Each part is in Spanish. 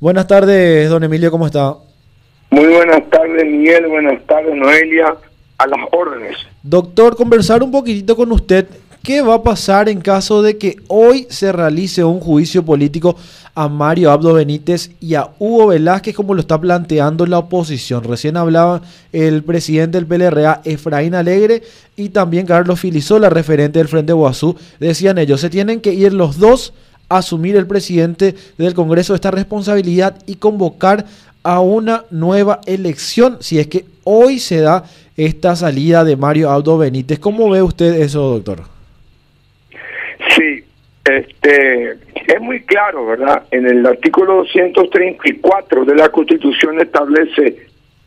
Buenas tardes, don Emilio, ¿cómo está? Muy buenas tardes, Miguel. Buenas tardes, Noelia. A las órdenes. Doctor, conversar un poquitito con usted. ¿Qué va a pasar en caso de que hoy se realice un juicio político a Mario Abdo Benítez y a Hugo Velázquez como lo está planteando la oposición? Recién hablaba el presidente del PLRA, Efraín Alegre, y también Carlos Filisola, referente del Frente Guazú. Decían ellos, se tienen que ir los dos asumir el presidente del Congreso esta responsabilidad y convocar a una nueva elección si es que hoy se da esta salida de Mario Abdo Benítez. ¿Cómo ve usted eso, doctor? Sí, este, es muy claro, ¿verdad? En el artículo 234 de la Constitución establece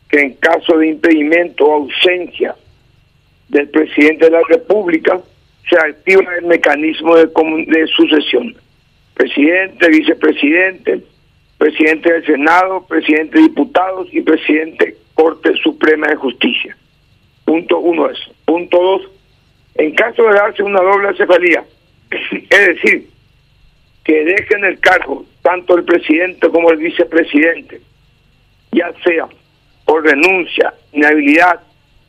que en caso de impedimento o ausencia del presidente de la República, se activa el mecanismo de, de sucesión. Presidente, vicepresidente, presidente del Senado, presidente de diputados y presidente Corte Suprema de Justicia. Punto uno es. Punto dos, en caso de darse una doble cefalía, es decir, que dejen el cargo tanto el presidente como el vicepresidente, ya sea por renuncia, inhabilidad,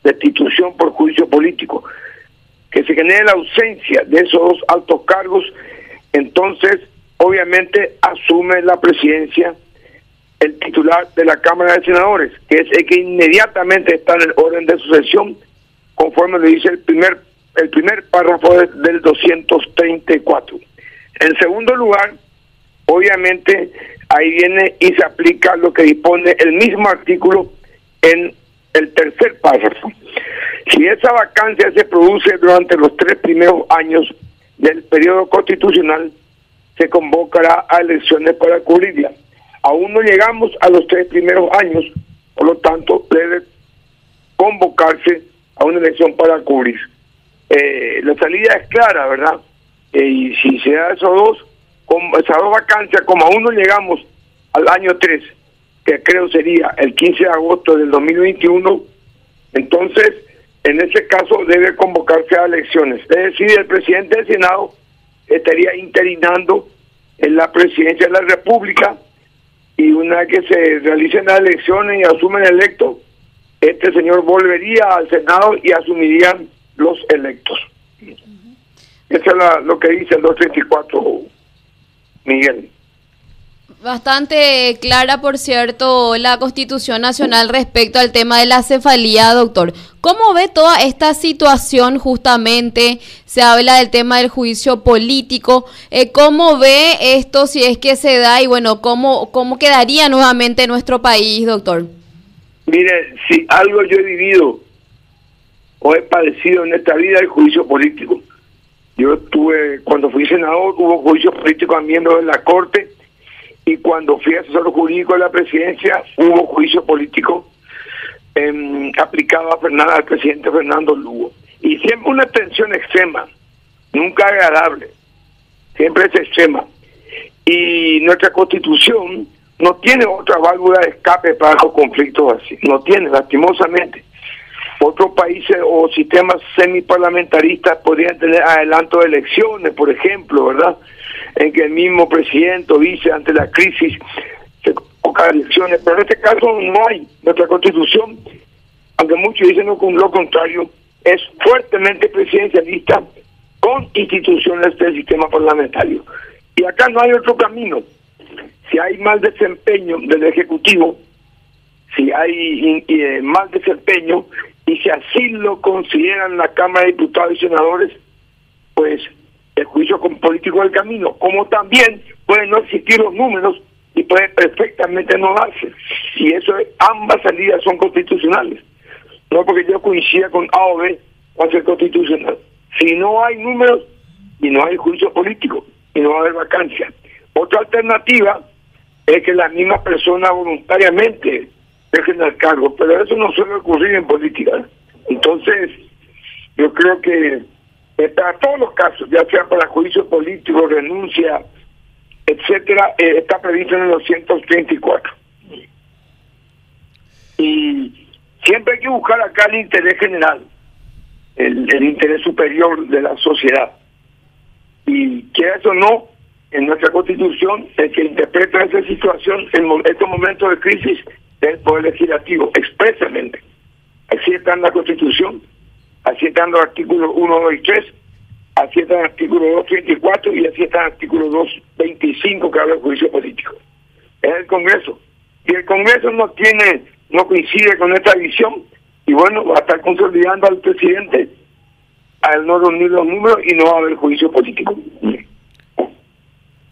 destitución por juicio político, que se genere la ausencia de esos dos altos cargos, entonces obviamente asume la presidencia el titular de la Cámara de Senadores, que es el que inmediatamente está en el orden de sucesión, conforme le dice el primer el primer párrafo del 234. En segundo lugar, obviamente ahí viene y se aplica lo que dispone el mismo artículo en el tercer párrafo. Si esa vacancia se produce durante los tres primeros años del periodo constitucional, se convocará a elecciones para cubrirla. Aún no llegamos a los tres primeros años, por lo tanto debe convocarse a una elección para cubrir eh, la salida es clara, ¿verdad? Eh, y si se da esos dos, con esas dos vacancias, como aún no llegamos al año 3, que creo sería el 15 de agosto del 2021, entonces en ese caso debe convocarse a elecciones. Es decir, el presidente del Senado estaría interinando en la presidencia de la República y una vez que se realicen las elecciones y asumen electo, este señor volvería al Senado y asumirían los electos. Eso es lo que dice el 234, Miguel. Bastante clara, por cierto, la Constitución Nacional respecto al tema de la cefalía, doctor. ¿Cómo ve toda esta situación justamente? Se habla del tema del juicio político. Eh, ¿Cómo ve esto si es que se da y bueno, cómo, cómo quedaría nuevamente nuestro país, doctor? Mire, si algo yo he vivido o he padecido en esta vida el juicio político. Yo estuve, cuando fui senador, hubo juicio político a miembros de la Corte y cuando fui asesor jurídico de la presidencia, hubo juicio político eh, aplicado a Fernando, al presidente Fernando Lugo. Y siempre una tensión extrema, nunca agradable, siempre es extrema. Y nuestra constitución no tiene otra válvula de escape para los conflictos así, no tiene, lastimosamente. Otros países o sistemas semiparlamentaristas podrían tener adelanto de elecciones, por ejemplo, ¿verdad? En que el mismo presidente dice ante la crisis se convoca elecciones, pero en este caso no hay. Nuestra constitución, aunque muchos dicen lo contrario, es fuertemente presidencialista con instituciones del sistema parlamentario. Y acá no hay otro camino. Si hay mal desempeño del Ejecutivo, si hay eh, mal desempeño y si así lo consideran la Cámara de Diputados y Senadores, pues el juicio con político del camino, como también pueden no existir los números y puede perfectamente no darse. Y eso ambas salidas son constitucionales. No porque yo coincida con A o B va a ser constitucional. Si no hay números y no hay juicio político y no va a haber vacancia. Otra alternativa es que la misma persona voluntariamente dejen el cargo, pero eso no suele ocurrir en política. Entonces, yo creo que para todos los casos, ya sea para juicio político, renuncia, etcétera, eh, está previsto en el 234. Y siempre hay que buscar acá el interés general, el, interés superior de la sociedad. Y que eso no, en nuestra constitución, el que interpreta esa situación en estos momentos de crisis es el Poder Legislativo, expresamente. Así está en la constitución, así está en los artículos 1, 2 y 3, así está en el artículo 234 y así está en el artículo 225 que habla del juicio político. Es el Congreso. Y el Congreso no tiene, no coincide con esta visión, y bueno, va a estar consolidando al presidente al no reunir los números y no va a haber juicio político.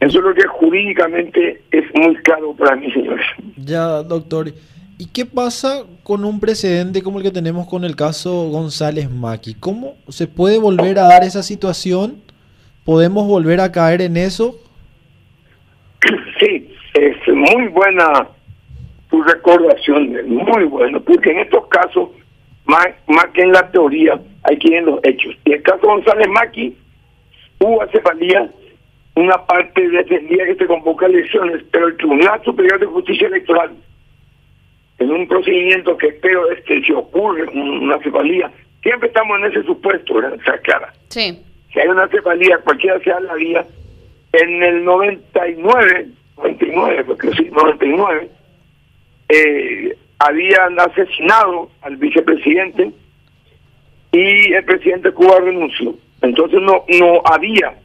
Eso es lo que jurídicamente es muy claro para mí, señores. Ya, doctor. ¿Y qué pasa con un precedente como el que tenemos con el caso González Maki? ¿Cómo se puede volver a dar esa situación? ¿Podemos volver a caer en eso? Sí, es muy buena tu recordación, muy bueno, porque en estos casos, más, más que en la teoría, hay que ir en los hechos. Y el caso González Maki, hubo acefalía una parte defendía que se convoca elecciones, pero el Tribunal Superior de Justicia Electoral, en un procedimiento que espero es que se ocurre una cefalía, siempre estamos en ese supuesto, ¿verdad? O clara. Sí. Si hay una cefalía, cualquiera sea la vía, en el 99, 99, porque sí, 99, eh, habían asesinado al vicepresidente y el presidente Cuba renunció. Entonces no no había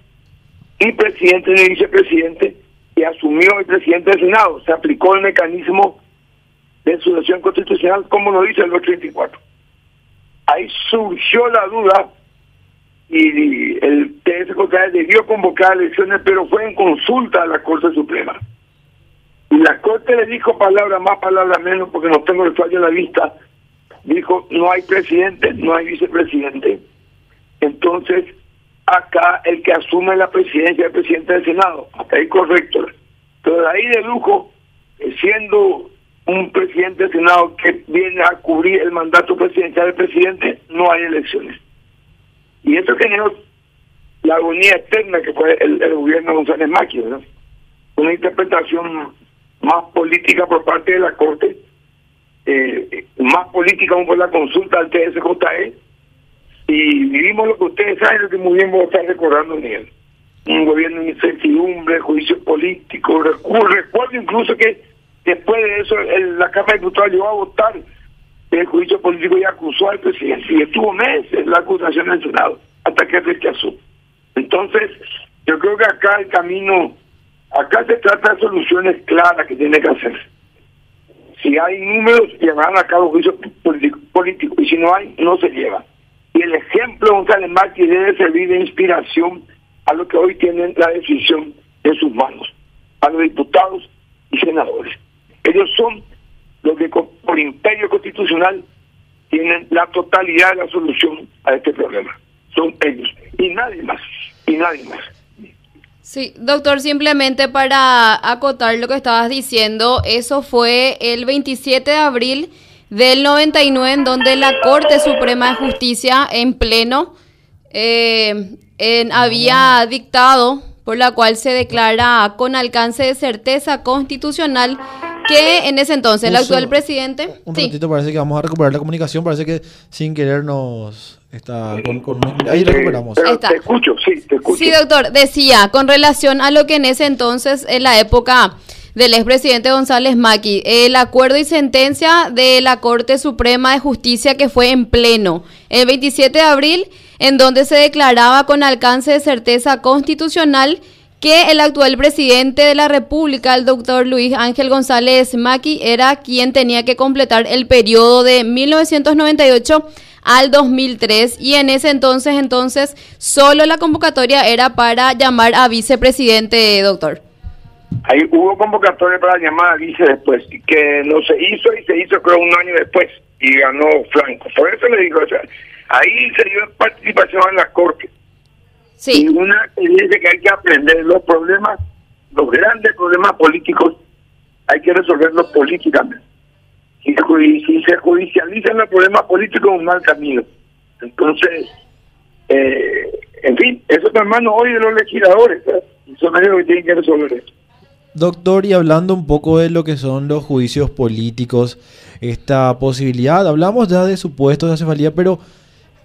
ni presidente ni vicepresidente, y asumió el presidente del Senado. Se aplicó el mecanismo de sucesión constitucional, como lo dice el 234. Ahí surgió la duda y el TSJ debió convocar elecciones, pero fue en consulta a la Corte Suprema. Y la Corte le dijo palabras más, palabras menos, porque no tengo el fallo a la vista. Dijo, no hay presidente, no hay vicepresidente. Entonces, acá el que asume la presidencia el presidente del Senado. Hasta ahí correcto. Pero de ahí de lujo, siendo un presidente del Senado que viene a cubrir el mandato presidencial del presidente, no hay elecciones. Y esto generó la agonía externa que fue el, gobierno de González Macchi, Una interpretación más política por parte de la Corte, eh, más política aún por la consulta al TSJE, y vivimos lo que ustedes saben, lo que muy bien vos estás recordando, Miguel. Un gobierno de incertidumbre, juicio político. Recuerdo incluso que después de eso la Cámara de Diputados llegó a votar el juicio político y acusó al presidente. Y estuvo meses la acusación en el Senado hasta que rechazó. Entonces, yo creo que acá el camino, acá se trata de soluciones claras que tiene que hacer. Si hay números, llevarán a cabo juicios políticos. Y si no hay, no se llevan. El ejemplo de González Márquez debe servir de inspiración a lo que hoy tienen la decisión en sus manos, a los diputados y senadores. Ellos son los que por imperio constitucional tienen la totalidad de la solución a este problema. Son ellos y nadie más, y nadie más. Sí, doctor, simplemente para acotar lo que estabas diciendo, eso fue el 27 de abril del 99 en donde la Corte Suprema de Justicia en pleno eh, había dictado por la cual se declara con alcance de certeza constitucional que en ese entonces el actual presidente... Un ratito parece que vamos a recuperar la comunicación, parece que sin querer nos está con... ahí recuperamos. Te escucho, sí, te escucho. Sí, doctor, decía, con relación a lo que en ese entonces, en la época del expresidente González Maki. El acuerdo y sentencia de la Corte Suprema de Justicia que fue en pleno el 27 de abril, en donde se declaraba con alcance de certeza constitucional que el actual presidente de la República, el doctor Luis Ángel González Maki, era quien tenía que completar el periodo de 1998 al 2003 y en ese entonces entonces solo la convocatoria era para llamar a vicepresidente, doctor. Ahí hubo convocatoria para llamar a vice después, que no se hizo y se hizo creo un año después y ganó Franco. Por eso le digo, o sea, ahí se dio participación en la corte. Sí. Y una experiencia que hay que aprender los problemas, los grandes problemas políticos, hay que resolverlos políticamente. Y si se judicializan los problemas políticos, es un mal camino. Entonces, eh, en fin, eso es hermano hoy de los legisladores. ¿eh? Son ellos que tienen que resolver eso. Doctor, y hablando un poco de lo que son los juicios políticos, esta posibilidad, hablamos ya de supuestos de acefalía, pero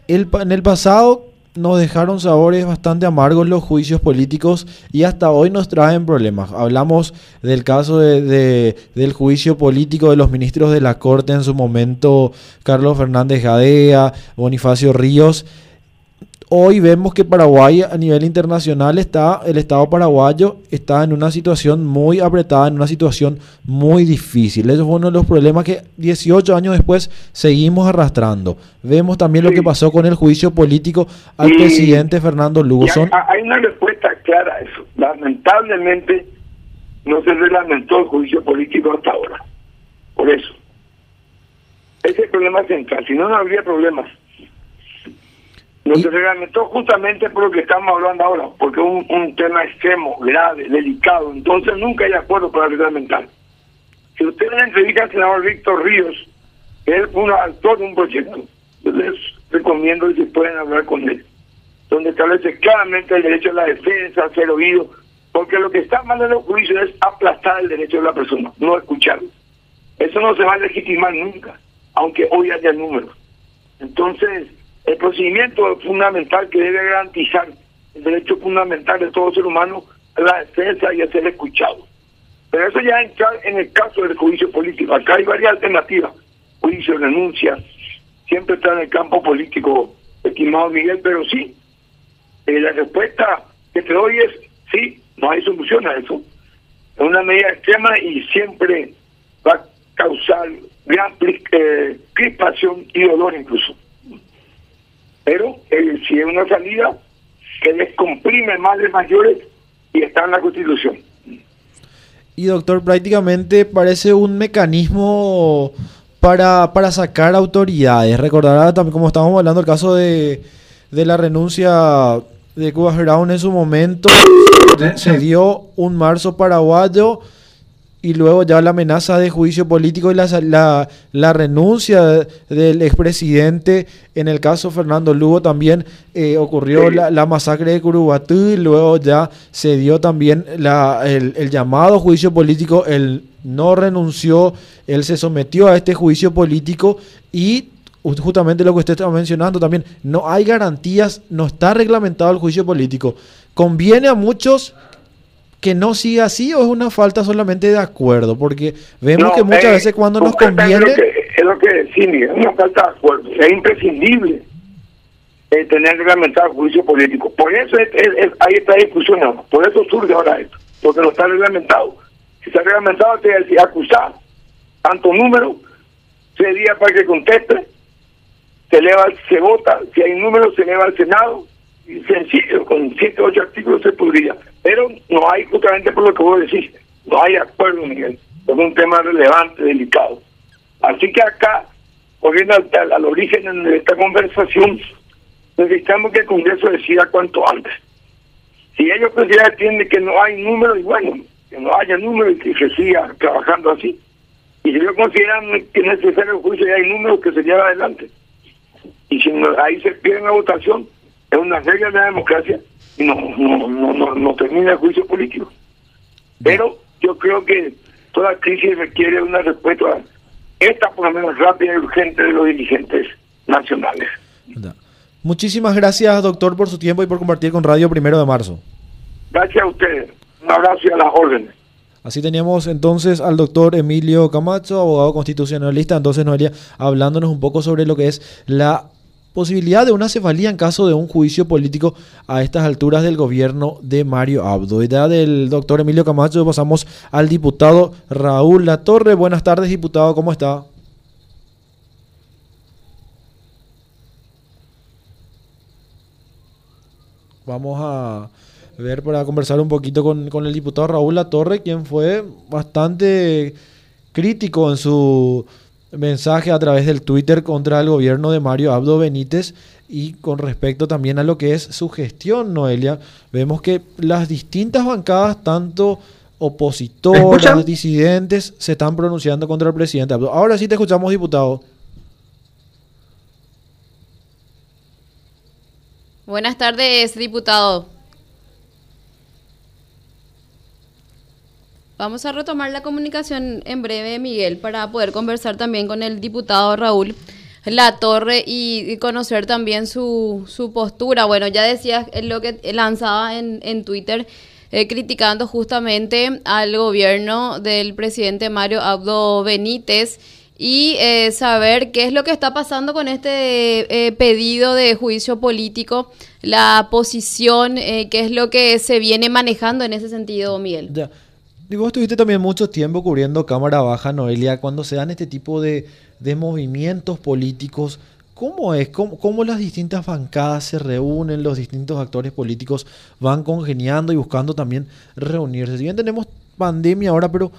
el, en el pasado nos dejaron sabores bastante amargos los juicios políticos y hasta hoy nos traen problemas. Hablamos del caso de, del juicio político de los ministros de la Corte en su momento, Carlos Fernández Gadea, Bonifacio Ríos hoy vemos que Paraguay a nivel internacional está, el Estado paraguayo está en una situación muy apretada, en una situación muy difícil. Eso fue uno de los problemas que 18 años después seguimos arrastrando. Vemos también lo que pasó con el juicio político al presidente Fernando Lugo. Hay una respuesta clara a eso. Lamentablemente no se reglamentó el juicio político hasta ahora. Por eso. Ese es el problema central. Si no, no habría problemas. No se reglamentó justamente por lo que estamos hablando ahora, porque es un, tema extremo, grave, delicado. Entonces nunca hay acuerdo para reglamentar. Si usted le entrevista al senador Víctor Ríos, que es un actor de un proyecto, yo les recomiendo que se pueden hablar con él, donde establece claramente el derecho a la defensa, a ser oído, porque lo que está mal en el juicio es aplastar el derecho de la persona, no escucharlo. Eso no se va a legitimar nunca, aunque hoy haya números. Entonces, el procedimiento fundamental que debe garantizar el derecho fundamental de todo ser humano a la defensa y a ser escuchado. Pero eso ya entra en el caso del juicio político. Acá hay varias alternativas. Juicio, renuncia, siempre está en el campo político, estimado Miguel, pero sí, eh, la respuesta que te doy es sí, no hay solución a eso. Es una medida extrema y siempre va a causar gran eh, crispación y dolor incluso pero eh, si es una salida que descomprime males mayores y está en la Constitución. Y doctor, prácticamente parece un mecanismo para, para sacar autoridades. Recordará también, como estábamos hablando, el caso de, de la renuncia de Cuba Brown en su momento. Se dio un marzo paraguayo y luego ya la amenaza de juicio político y la, la, la renuncia del expresidente. En el caso Fernando Lugo también eh, ocurrió la, la, masacre de Curubatú y luego ya se dio también la, el, el, llamado juicio político. Él no renunció, él se sometió a este juicio político y justamente lo que usted está mencionando también, no hay garantías, no está reglamentado el juicio político. Conviene a muchos que no siga así o es una falta solamente de acuerdo? Porque vemos que muchas eh, veces cuando nos conviene... Es lo que, sí, es una falta de acuerdo. Es imprescindible eh, tener reglamentado el juicio político. Por eso es, ahí está discusión, por eso surge ahora esto, porque no está reglamentado. Si está reglamentado, te decir acusar, tanto número, sería para que conteste, se eleva, se vota, si hay números, se eleva al Senado, sencillo, con siete o ocho artículos se podría. Pero no hay, justamente por lo que vos decís, no hay acuerdo, Miguel. Es un tema relevante, delicado. Así que acá, volviendo al, origen de esta conversación, necesitamos que el Congreso decida cuanto antes. Si ellos consideran que no hay número, y bueno, que no haya número y que se siga trabajando así. Y si ellos consideran que es necesario el juicio y hay números, que se lleva adelante. Y si ahí se pierde la votación, es una regla de la democracia y no, no, no, no, termina el juicio político. Pero yo creo que toda crisis requiere una respuesta, esta por lo menos rápida y urgente de los dirigentes nacionales. Muchísimas gracias, doctor, por su tiempo y por compartir con Radio Primero de Marzo. Gracias a ustedes. Un abrazo y a las órdenes. Así teníamos entonces al doctor Emilio Camacho, abogado constitucionalista, entonces Noelia, hablándonos un poco sobre lo que es la posibilidad de una cefalía en caso de un juicio político a estas alturas del gobierno de Mario Abdo. Ya del doctor Emilio Camacho pasamos al diputado Raúl Latorre. Buenas tardes, diputado, ¿cómo está? Vamos a ver para conversar un poquito con, con el diputado Raúl Latorre, quien fue bastante crítico en su mensaje a través del Twitter contra el gobierno de Mario Abdo Benítez y con respecto también a lo que es su gestión, Noelia. Vemos que las distintas bancadas, tanto opositores, disidentes, se están pronunciando contra el presidente Abdo. Ahora sí te escuchamos, diputado. Buenas tardes, diputado. Vamos a retomar la comunicación en breve, Miguel, para poder conversar también con el diputado Raúl. La Torre y, conocer también su, su postura. Bueno, ya decías lo que lanzaba en, en Twitter. Eh, criticando justamente al gobierno del presidente Mario Abdo Benítez y eh, saber qué es lo que está pasando con este eh, pedido de juicio político, la posición, eh, qué es lo que se viene manejando en ese sentido, Miguel. Y vos estuviste también mucho tiempo cubriendo Cámara Baja, Noelia, cuando se dan este tipo de, de movimientos políticos. ¿Cómo es? ¿Cómo, ¿Cómo, las distintas bancadas se reúnen? Los distintos actores políticos van congeniando y buscando también reunirse. Si bien tenemos pandemia ahora, pero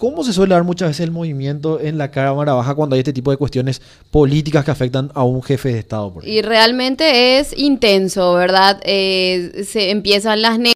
¿Cómo se suele dar muchas veces el movimiento en la Cámara Baja cuando hay este tipo de cuestiones políticas que afectan a un jefe de Estado? y realmente es intenso, ¿verdad? Eh, se empiezan las